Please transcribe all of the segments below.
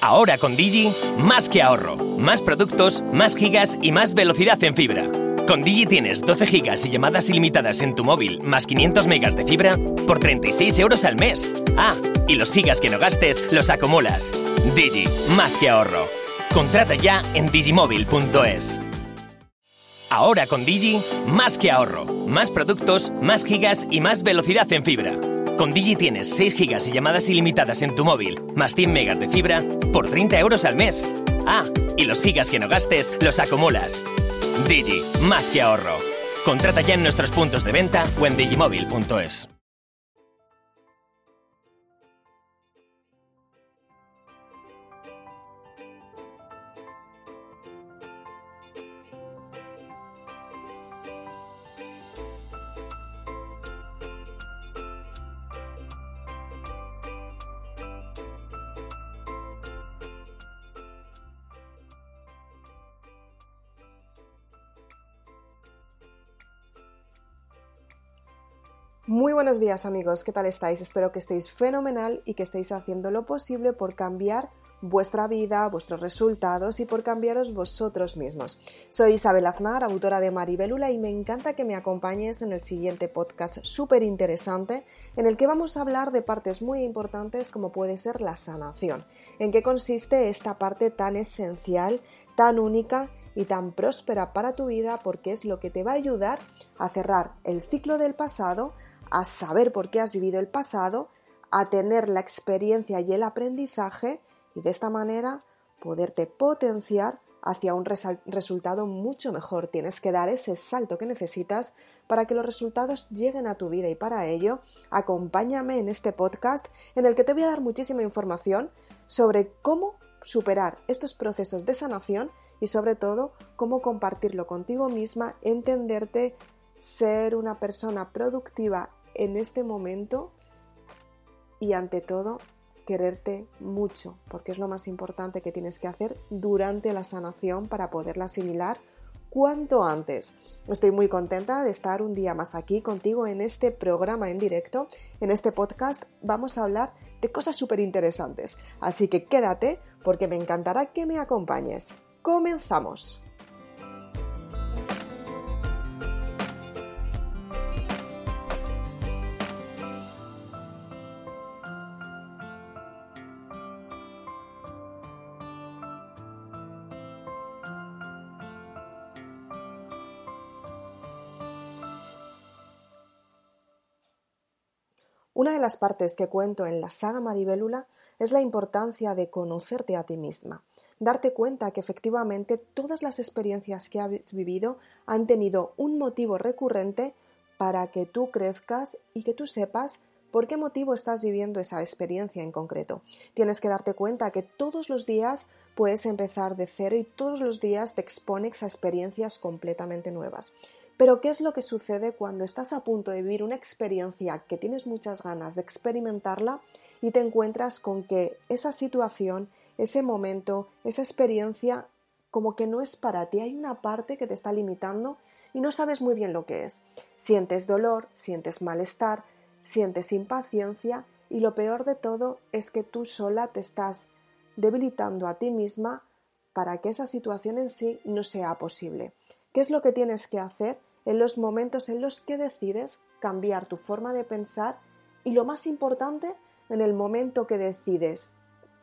Ahora con Digi, más que ahorro. Más productos, más gigas y más velocidad en fibra. Con Digi tienes 12 gigas y llamadas ilimitadas en tu móvil, más 500 megas de fibra, por 36 euros al mes. Ah, y los gigas que no gastes los acumulas. Digi, más que ahorro. Contrata ya en digimóvil.es. Ahora con Digi, más que ahorro. Más productos, más gigas y más velocidad en fibra. Con Digi tienes 6 gigas y llamadas ilimitadas en tu móvil, más 100 megas de fibra, por 30 euros al mes. Ah, y los gigas que no gastes los acumulas. Digi, más que ahorro. Contrata ya en nuestros puntos de venta o en digimóvil.es. Muy buenos días amigos, ¿qué tal estáis? Espero que estéis fenomenal y que estéis haciendo lo posible por cambiar vuestra vida, vuestros resultados y por cambiaros vosotros mismos. Soy Isabel Aznar, autora de Maribelula y me encanta que me acompañes en el siguiente podcast súper interesante en el que vamos a hablar de partes muy importantes como puede ser la sanación. ¿En qué consiste esta parte tan esencial, tan única y tan próspera para tu vida porque es lo que te va a ayudar a cerrar el ciclo del pasado, a saber por qué has vivido el pasado, a tener la experiencia y el aprendizaje y de esta manera poderte potenciar hacia un resultado mucho mejor. Tienes que dar ese salto que necesitas para que los resultados lleguen a tu vida y para ello acompáñame en este podcast en el que te voy a dar muchísima información sobre cómo superar estos procesos de sanación y sobre todo cómo compartirlo contigo misma, entenderte, ser una persona productiva en este momento y ante todo quererte mucho, porque es lo más importante que tienes que hacer durante la sanación para poderla asimilar cuanto antes. Estoy muy contenta de estar un día más aquí contigo en este programa en directo. En este podcast vamos a hablar de cosas súper interesantes, así que quédate porque me encantará que me acompañes. Comenzamos. Una de las partes que cuento en la saga Maribélula es la importancia de conocerte a ti misma, darte cuenta que efectivamente todas las experiencias que has vivido han tenido un motivo recurrente para que tú crezcas y que tú sepas por qué motivo estás viviendo esa experiencia en concreto. Tienes que darte cuenta que todos los días puedes empezar de cero y todos los días te expones a experiencias completamente nuevas. Pero ¿qué es lo que sucede cuando estás a punto de vivir una experiencia que tienes muchas ganas de experimentarla y te encuentras con que esa situación, ese momento, esa experiencia como que no es para ti? Hay una parte que te está limitando y no sabes muy bien lo que es. Sientes dolor, sientes malestar, sientes impaciencia y lo peor de todo es que tú sola te estás debilitando a ti misma para que esa situación en sí no sea posible. ¿Qué es lo que tienes que hacer en los momentos en los que decides cambiar tu forma de pensar y lo más importante, en el momento que decides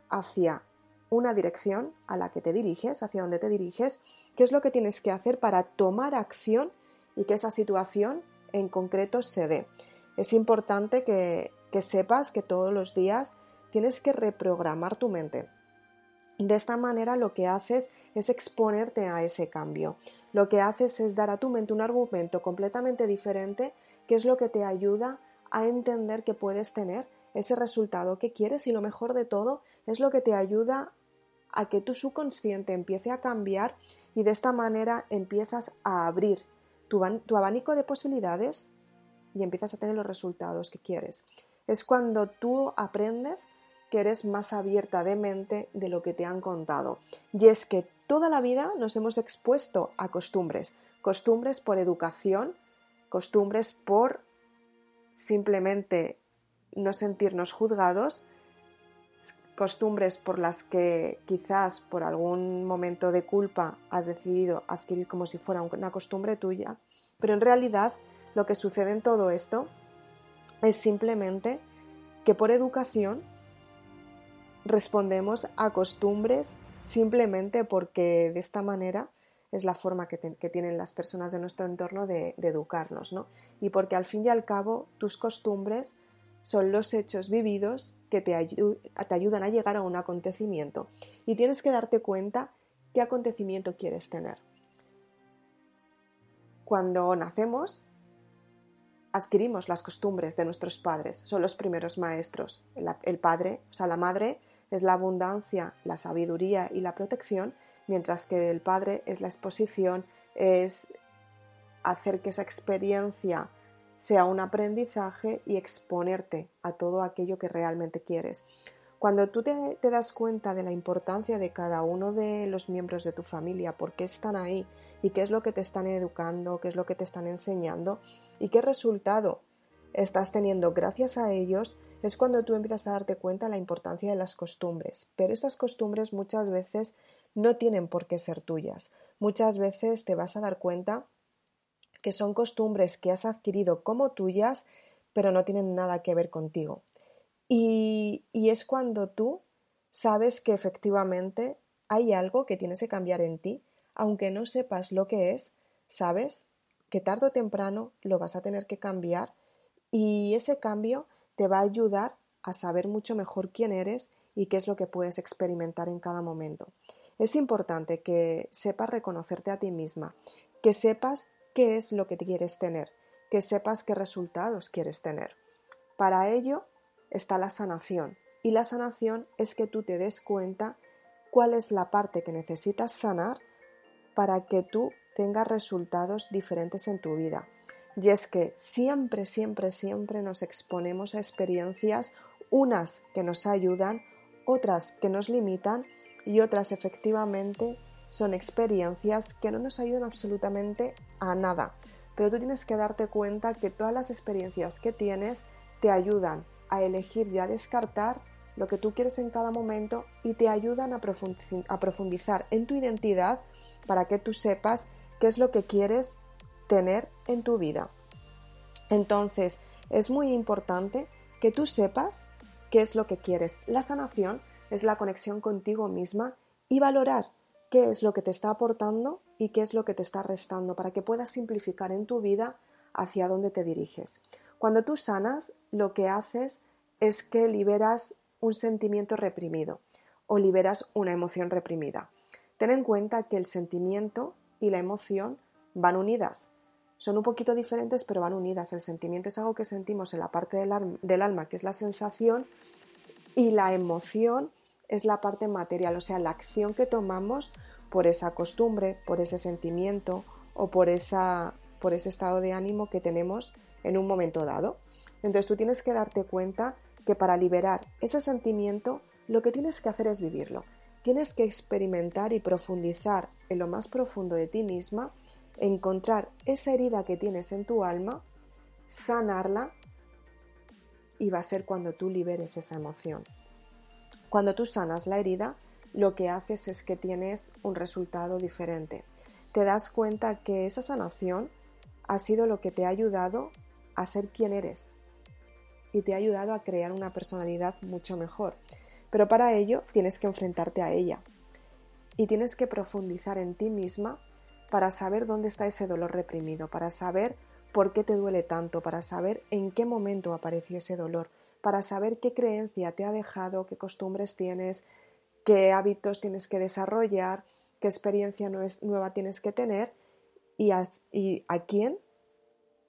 hacia una dirección a la que te diriges, hacia donde te diriges, qué es lo que tienes que hacer para tomar acción y que esa situación en concreto se dé. Es importante que, que sepas que todos los días tienes que reprogramar tu mente. De esta manera lo que haces es exponerte a ese cambio. Lo que haces es dar a tu mente un argumento completamente diferente que es lo que te ayuda a entender que puedes tener ese resultado que quieres y lo mejor de todo es lo que te ayuda a que tu subconsciente empiece a cambiar y de esta manera empiezas a abrir tu, abanico de posibilidades y empiezas a tener los resultados que quieres. Es cuando tú aprendes que eres más abierta de mente de lo que te han contado. Y es que toda la vida nos hemos expuesto a costumbres, costumbres por educación, costumbres por simplemente no sentirnos juzgados, costumbres por las que quizás por algún momento de culpa has decidido adquirir como si fuera una costumbre tuya, pero en realidad lo que sucede en todo esto es simplemente que por educación respondemos a costumbres simplemente porque de esta manera es la forma que, tienen las personas de nuestro entorno de, educarnos, ¿no? Y porque al fin y al cabo tus costumbres son los hechos vividos que te, ayudan a llegar a un acontecimiento y tienes que darte cuenta qué acontecimiento quieres tener. Cuando nacemos, adquirimos las costumbres de nuestros padres, son los primeros maestros. El, padre, o sea, la madre es la abundancia, la sabiduría y la protección, mientras que el padre es la exposición, es hacer que esa experiencia sea un aprendizaje y exponerte a todo aquello que realmente quieres. Cuando tú te, te, das cuenta de la importancia de cada uno de los miembros de tu familia, por qué están ahí y qué es lo que te están educando, qué es lo que te están enseñando y qué resultado estás teniendo gracias a ellos, es cuando tú empiezas a darte cuenta de la importancia de las costumbres. Pero estas costumbres muchas veces no tienen por qué ser tuyas. Muchas veces te vas a dar cuenta que son costumbres que has adquirido como tuyas, pero no tienen nada que ver contigo. Y, es cuando tú sabes que efectivamente hay algo que tienes que cambiar en ti, aunque no sepas lo que es, sabes que tarde o temprano lo vas a tener que cambiar y ese cambio te va a ayudar a saber mucho mejor quién eres y qué es lo que puedes experimentar en cada momento. Es importante que sepas reconocerte a ti misma, que sepas qué es lo que quieres tener, que sepas qué resultados quieres tener. Para ello está la sanación. Y la sanación es que tú te des cuenta cuál es la parte que necesitas sanar para que tú tengas resultados diferentes en tu vida. Y es que siempre, siempre, siempre nos exponemos a experiencias, unas que nos ayudan, otras que nos limitan y otras efectivamente son experiencias que no nos ayudan absolutamente a nada. Pero tú tienes que darte cuenta que todas las experiencias que tienes te ayudan a elegir y a descartar lo que tú quieres en cada momento y te ayudan a profundizar en tu identidad para que tú sepas qué es lo que quieres tener en tu vida. Entonces, es muy importante que tú sepas qué es lo que quieres. La sanación es la conexión contigo misma y valorar qué es lo que te está aportando y qué es lo que te está restando para que puedas simplificar en tu vida hacia dónde te diriges. Cuando tú sanas, lo que haces es que liberas un sentimiento reprimido o liberas una emoción reprimida. Ten en cuenta que el sentimiento y la emoción van unidas. Son un poquito diferentes, pero van unidas. El sentimiento es algo que sentimos en la parte del, alma, que es la sensación, y la emoción es la parte material, o sea, la acción que tomamos por esa costumbre, por ese sentimiento o por, esa, por ese estado de ánimo que tenemos en un momento dado. Entonces tú tienes que darte cuenta que para liberar ese sentimiento lo que tienes que hacer es vivirlo. Tienes que experimentar y profundizar en lo más profundo de ti misma, encontrar esa herida que tienes en tu alma, sanarla y va a ser cuando tú liberes esa emoción. Cuando tú sanas la herida, lo que haces es que tienes un resultado diferente. Te das cuenta que esa sanación ha sido lo que te ha ayudado a ser quien eres y te ha ayudado a crear una personalidad mucho mejor. Pero para ello tienes que enfrentarte a ella y tienes que profundizar en ti misma para saber dónde está ese dolor reprimido, para saber por qué te duele tanto, para saber en qué momento apareció ese dolor, para saber qué creencia te ha dejado, qué costumbres tienes, qué hábitos tienes que desarrollar, qué experiencia nueva tienes que tener y a, quién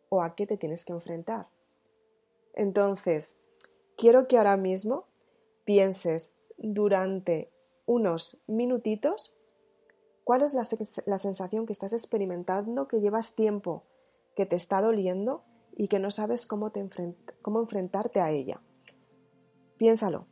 o a qué te tienes que enfrentar. Entonces, quiero que ahora mismo pienses durante unos minutitos cuál es la, sensación que estás experimentando, que llevas tiempo, que te está doliendo y que no sabes cómo, cómo enfrentarte a ella. Piénsalo.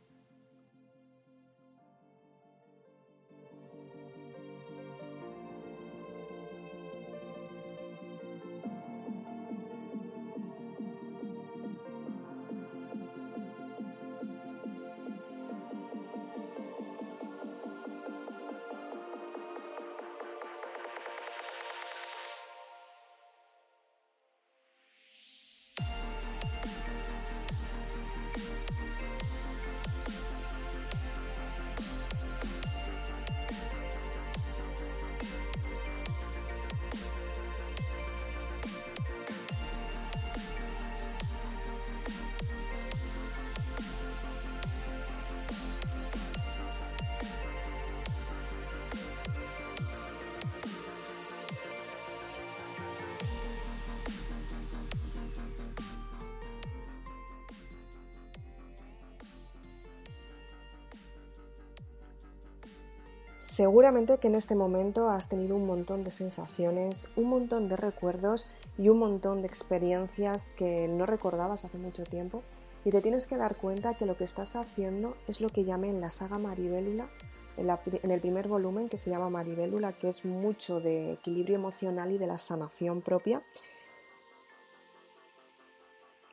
Seguramente que en este momento has tenido un montón de sensaciones, un montón de recuerdos y un montón de experiencias que no recordabas hace mucho tiempo y te tienes que dar cuenta que lo que estás haciendo es lo que llamé en la saga Maribélula, en, el primer volumen que se llama Maribélula, que es mucho de equilibrio emocional y de la sanación propia.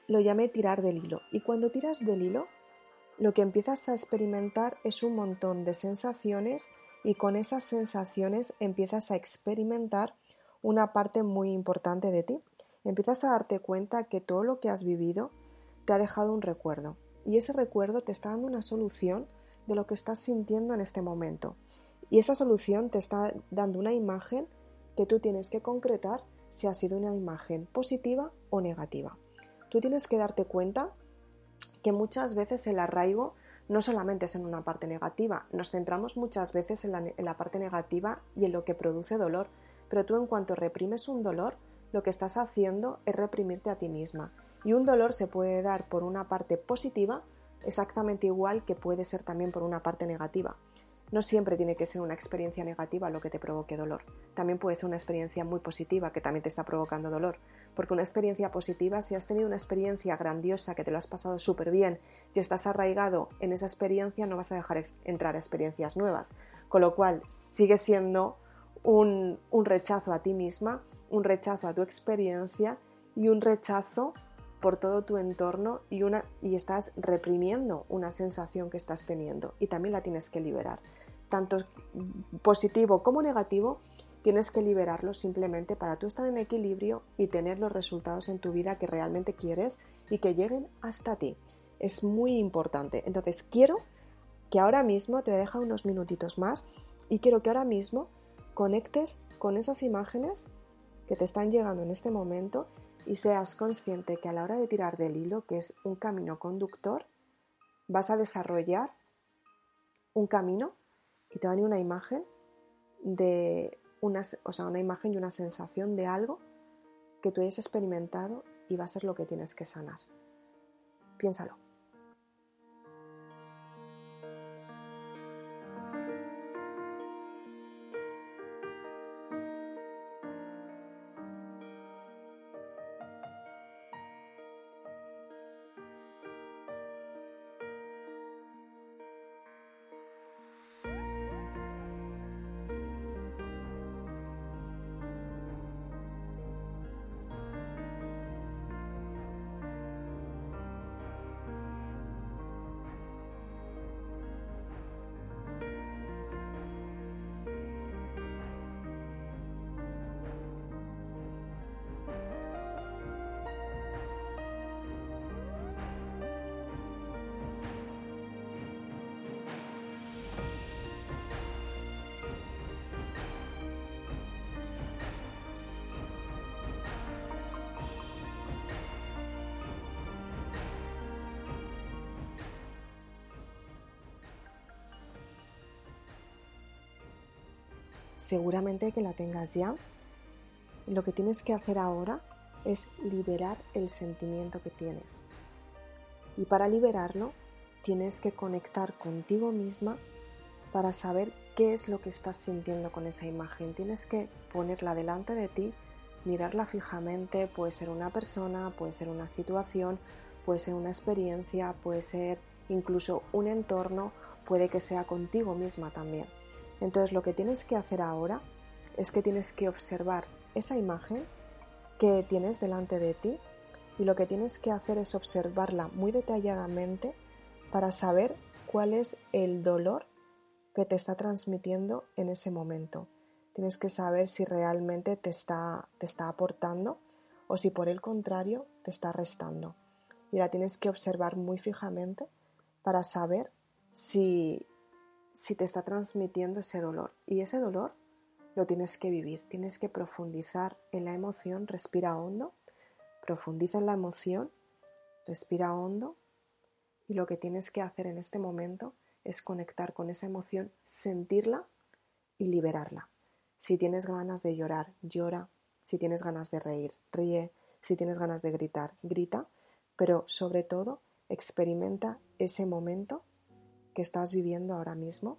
Lo llamé tirar del hilo. Y cuando tiras del hilo, lo que empiezas a experimentar es un montón de sensaciones y con esas sensaciones empiezas a experimentar una parte muy importante de ti. Empiezas a darte cuenta que todo lo que has vivido te ha dejado un recuerdo y ese recuerdo te está dando una solución de lo que estás sintiendo en este momento. Y esa solución te está dando una imagen que tú tienes que concretar si ha sido una imagen positiva o negativa. Tú tienes que darte cuenta que muchas veces el arraigo no solamente es en una parte negativa, nos centramos muchas veces en la, parte negativa y en lo que produce dolor, pero tú en cuanto reprimes un dolor, lo que estás haciendo es reprimirte a ti misma. Y un dolor se puede dar por una parte positiva exactamente igual que puede ser también por una parte negativa. No siempre tiene que ser una experiencia negativa lo que te provoque dolor. También puede ser una experiencia muy positiva que también te está provocando dolor. Porque una experiencia positiva, si has tenido una experiencia grandiosa que te lo has pasado súper bien y estás arraigado en esa experiencia, no vas a dejar entrar experiencias nuevas. Con lo cual, sigue siendo un, un rechazo a ti misma, un rechazo a tu experiencia y un rechazo por todo tu entorno y, una, y estás reprimiendo una sensación que estás teniendo y también la tienes que liberar. Tanto positivo como negativo, tienes que liberarlo simplemente para tú estar en equilibrio y tener los resultados en tu vida que realmente quieres y que lleguen hasta ti. Es muy importante. Entonces quiero que ahora mismo, te voy a dejar unos minutitos más, y quiero que ahora mismo conectes con esas imágenes que te están llegando en este momento y seas consciente que a la hora de tirar del hilo, que es un camino conductor, vas a desarrollar un camino y te va a una imagen de una, o sea, una imagen y una sensación de algo que tú hayas experimentado y va a ser lo que tienes que sanar. Piénsalo. Seguramente que la tengas ya. Lo que tienes que hacer ahora es liberar el sentimiento que tienes. Y para liberarlo, tienes que conectar contigo misma para saber qué es lo que estás sintiendo con esa imagen. Tienes que ponerla delante de ti, mirarla fijamente, puede ser una persona, puede ser una situación, puede ser una experiencia, puede ser incluso un entorno, puede que sea contigo misma también. Entonces lo que tienes que hacer ahora es que tienes que observar esa imagen que tienes delante de ti y lo que tienes que hacer es observarla muy detalladamente para saber cuál es el dolor que te está transmitiendo en ese momento. Tienes que saber si realmente te está, te está aportando o si por el contrario te está restando. Y la tienes que observar muy fijamente para saber si si te está transmitiendo ese dolor. Y ese dolor lo tienes que vivir, tienes que profundizar en la emoción, respira hondo, profundiza en la emoción, respira hondo y lo que tienes que hacer en este momento es conectar con esa emoción, sentirla y liberarla. Si tienes ganas de llorar, llora. Si tienes ganas de reír, ríe. Si tienes ganas de gritar, grita. Pero sobre todo, experimenta ese momento que estás viviendo ahora mismo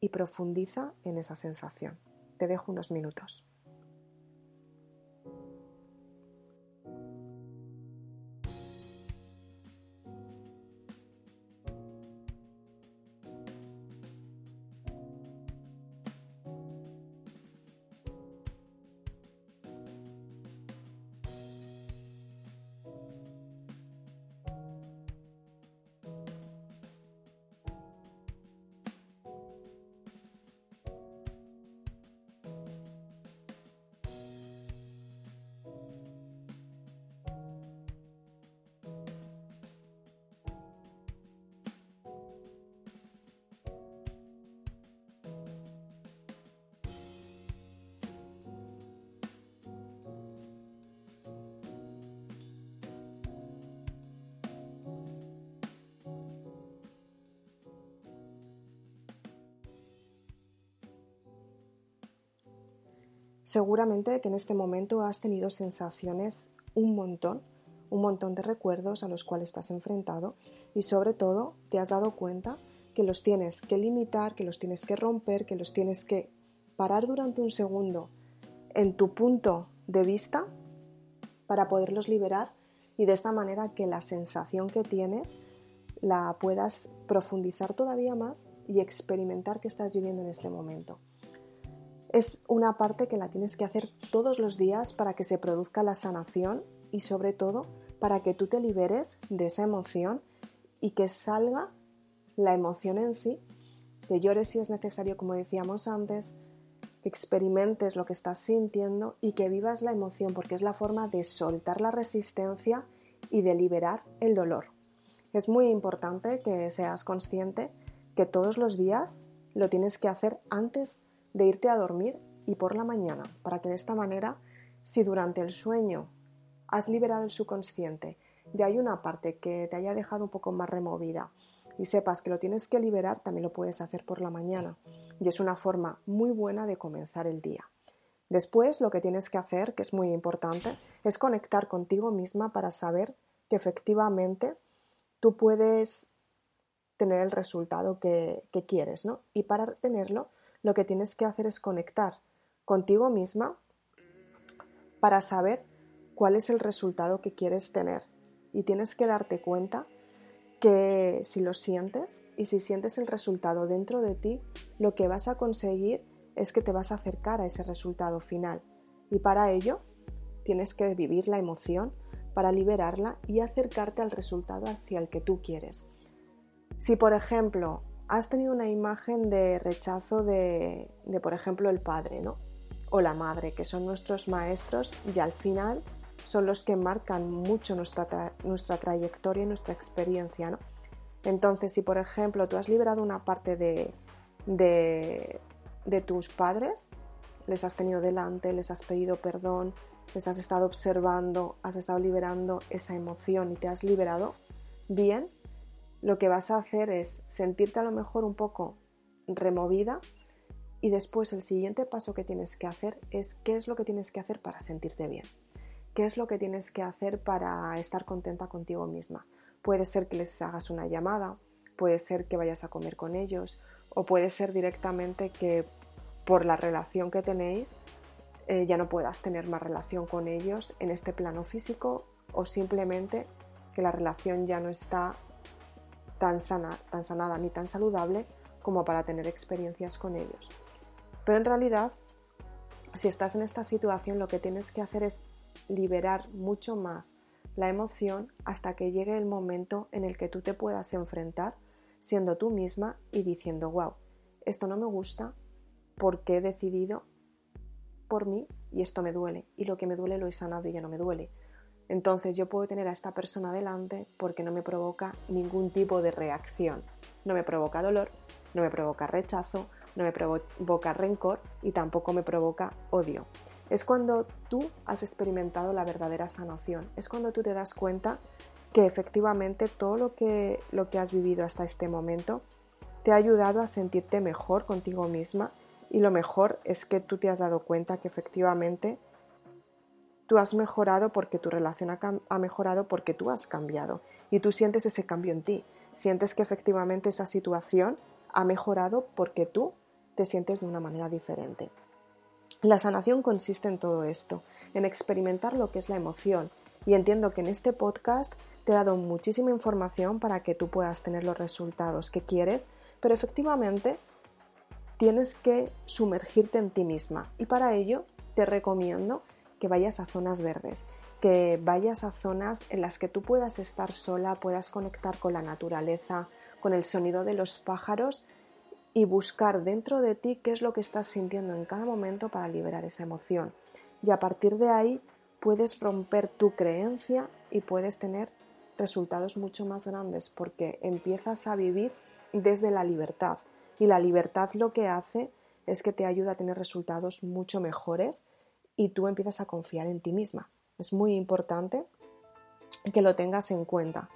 y profundiza en esa sensación. Te dejo unos minutos. Seguramente que en este momento has tenido sensaciones un montón, un montón de recuerdos a los cuales estás enfrentado y sobre todo te has dado cuenta que los tienes que limitar, que los tienes que romper, que los tienes que parar durante un segundo en tu punto de vista para poderlos liberar y de esta manera que la sensación que tienes la puedas profundizar todavía más y experimentar que estás viviendo en este momento es una parte que la tienes que hacer todos los días para que se produzca la sanación y sobre todo para que tú te liberes de esa emoción y que salga la emoción en sí, que llores si es necesario, como decíamos antes, que experimentes lo que estás sintiendo y que vivas la emoción, porque es la forma de soltar la resistencia y de liberar el dolor. Es muy importante que seas consciente que todos los días lo tienes que hacer antes de irte a dormir y por la mañana, para que de esta manera, si durante el sueño has liberado el subconsciente y hay una parte que te haya dejado un poco más removida y sepas que lo tienes que liberar, también lo puedes hacer por la mañana. Y es una forma muy buena de comenzar el día. Después lo que tienes que hacer, que es muy importante, es conectar contigo misma para saber que efectivamente tú puedes tener el resultado que, que quieres, ¿no? Y para tenerlo lo que tienes que hacer es conectar contigo misma para saber cuál es el resultado que quieres tener. Y tienes que darte cuenta que si lo sientes y si sientes el resultado dentro de ti, lo que vas a conseguir es que te vas a acercar a ese resultado final. Y para ello tienes que vivir la emoción para liberarla y acercarte al resultado hacia el que tú quieres. Si por ejemplo has tenido una imagen de rechazo de, por ejemplo, el padre, ¿no? O la madre, que son nuestros maestros y al final son los que marcan mucho nuestra, nuestra trayectoria y nuestra experiencia, ¿no? Entonces, si por ejemplo tú has liberado una parte de, de, de tus padres, les has tenido delante, les has pedido perdón, les has estado observando, has estado liberando esa emoción y te has liberado, bien, lo que vas a hacer es sentirte a lo mejor un poco removida y después el siguiente paso que tienes que hacer es qué es lo que tienes que hacer para sentirte bien. ¿Qué es lo que tienes que hacer para estar contenta contigo misma? Puede ser que les hagas una llamada, puede ser que vayas a comer con ellos o puede ser directamente que por la relación que tenéis eh, ya no puedas tener más relación con ellos en este plano físico o simplemente que la relación ya no está tan, sana, tan sanada ni tan saludable como para tener experiencias con ellos. Pero en realidad, si estás en esta situación, lo que tienes que hacer es liberar mucho más la emoción hasta que llegue el momento en el que tú te puedas enfrentar siendo tú misma y diciendo, wow, esto no me gusta porque he decidido por mí y esto me duele y lo que me duele lo he sanado y ya no me duele. Entonces yo puedo tener a esta persona delante porque no me provoca ningún tipo de reacción. No me provoca dolor, no me provoca rechazo, no me provoca rencor y tampoco me provoca odio. Es cuando tú has experimentado la verdadera sanación. Es cuando tú te das cuenta que efectivamente todo lo que, lo que has vivido hasta este momento te ha ayudado a sentirte mejor contigo misma y lo mejor es que tú te has dado cuenta que efectivamente Tú has mejorado porque tu relación ha, mejorado porque tú has cambiado y tú sientes ese cambio en ti. Sientes que efectivamente esa situación ha mejorado porque tú te sientes de una manera diferente. La sanación consiste en todo esto, en experimentar lo que es la emoción, y entiendo que en este podcast te he dado muchísima información para que tú puedas tener los resultados que quieres, pero efectivamente tienes que sumergirte en ti misma y para ello te recomiendo que vayas a zonas verdes, que vayas a zonas en las que tú puedas estar sola, puedas conectar con la naturaleza, con el sonido de los pájaros y buscar dentro de ti qué es lo que estás sintiendo en cada momento para liberar esa emoción. Y a partir de ahí puedes romper tu creencia y puedes tener resultados mucho más grandes porque empiezas a vivir desde la libertad. Y la libertad lo que hace es que te ayuda a tener resultados mucho mejores y tú empiezas a confiar en ti misma. Es muy importante que lo tengas en cuenta.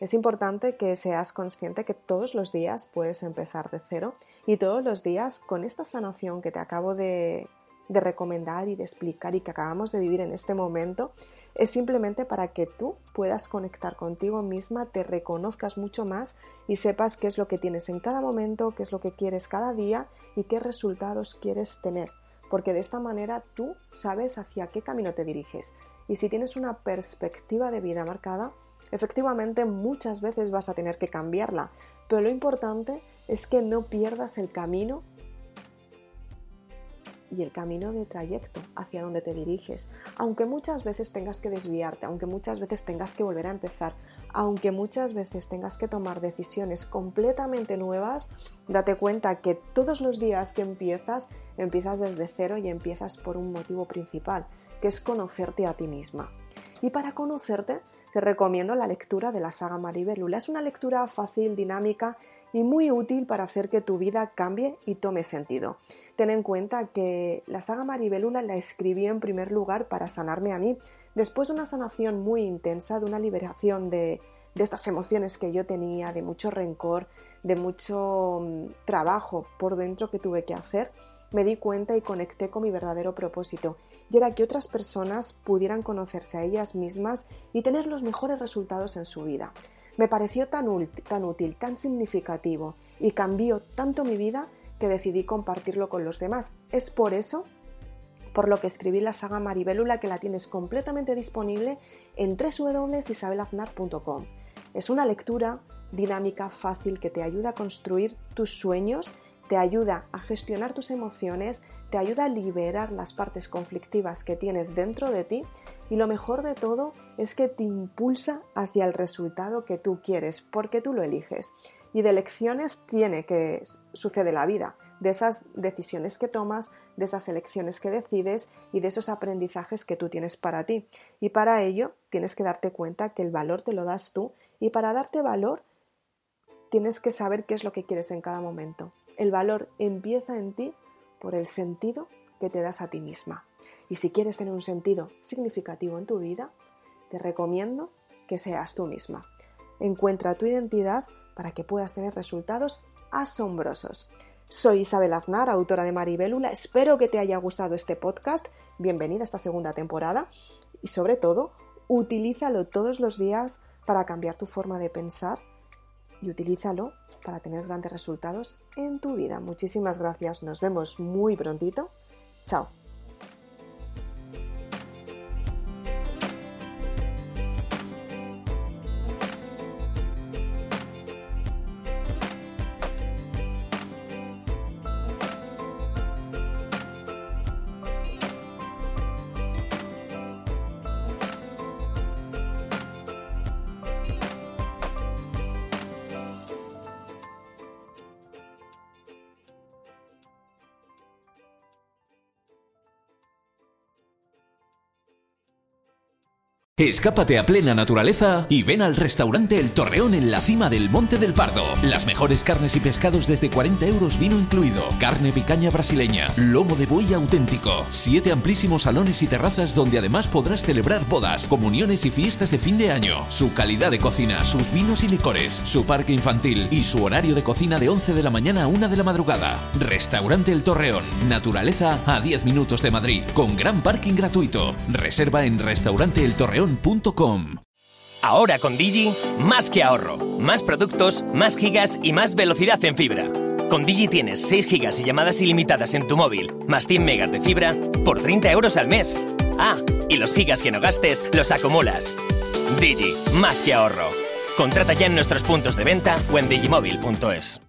Es importante que seas consciente que todos los días puedes empezar de cero y todos los días con esta sanación que te acabo de, de recomendar y de explicar y que acabamos de vivir en este momento, es simplemente para que tú puedas conectar contigo misma, te reconozcas mucho más y sepas qué es lo que tienes en cada momento, qué es lo que quieres cada día y qué resultados quieres tener. Porque de esta manera tú sabes hacia qué camino te diriges. Y si tienes una perspectiva de vida marcada, efectivamente muchas veces vas a tener que cambiarla. Pero lo importante es que no pierdas el camino y el camino de trayecto hacia donde te diriges, aunque muchas veces tengas que desviarte, aunque muchas veces tengas que volver a empezar, aunque muchas veces tengas que tomar decisiones completamente nuevas, date cuenta que todos los días que empiezas, empiezas desde cero y empiezas por un motivo principal, que es conocerte a ti misma. Y para conocerte, te recomiendo la lectura de la saga Maribelula. Es una lectura fácil, dinámica y muy útil para hacer que tu vida cambie y tome sentido. Ten en cuenta que la saga Maribelula la escribí en primer lugar para sanarme a mí, después de una sanación muy intensa, de una liberación de, de estas emociones que yo tenía, de mucho rencor, de mucho mm, trabajo por dentro que tuve que hacer, me di cuenta y conecté con mi verdadero propósito, y era que otras personas pudieran conocerse a ellas mismas y tener los mejores resultados en su vida. Me pareció tan, útil, tan significativo y cambió tanto mi vida que decidí compartirlo con los demás. Es por eso por lo que escribí la saga Maribelula que la tienes completamente disponible en www.isabelaznar.com. Es una lectura dinámica, fácil, que te ayuda a construir tus sueños, te ayuda a gestionar tus emociones, te ayuda a liberar las partes conflictivas que tienes dentro de ti y lo mejor de todo es que te impulsa hacia el resultado que tú quieres, porque tú lo eliges. Y de elecciones tiene que suceder la vida, de esas decisiones que tomas, de esas elecciones que decides y de esos aprendizajes que tú tienes para ti. Y para ello tienes que darte cuenta que el valor te lo das tú y para darte valor tienes que saber qué es lo que quieres en cada momento. El valor empieza en ti por el sentido que te das a ti misma. Y si quieres tener un sentido significativo en tu vida, te recomiendo que seas tú misma. Encuentra tu identidad para que puedas tener resultados asombrosos. Soy Isabel Aznar, autora de Maribélula. Espero que te haya gustado este podcast. Bienvenida a esta segunda temporada. Y sobre todo, utilízalo todos los días para cambiar tu forma de pensar y utilízalo para tener grandes resultados en tu vida. Muchísimas gracias. Nos vemos muy prontito. Chao. Escápate a plena naturaleza y ven al restaurante El Torreón en la cima del Monte del Pardo. Las mejores carnes y pescados desde 40 euros vino incluido. Carne picaña brasileña, lomo de buey auténtico, siete amplísimos salones y terrazas donde además podrás celebrar bodas, comuniones y fiestas de fin de año. Su calidad de cocina, sus vinos y licores, su parque infantil y su horario de cocina de 11 de la mañana a 1 de la madrugada. Restaurante El Torreón, naturaleza a 10 minutos de Madrid, con gran parking gratuito. Reserva en restaurante El Torreón Ahora con Digi, más que ahorro, más productos, más gigas y más velocidad en fibra. Con Digi tienes 6 gigas y llamadas ilimitadas en tu móvil, más 100 megas de fibra, por 30 euros al mes. Ah, y los gigas que no gastes los acumulas. Digi, más que ahorro. Contrata ya en nuestros puntos de venta o en digimóvil.es.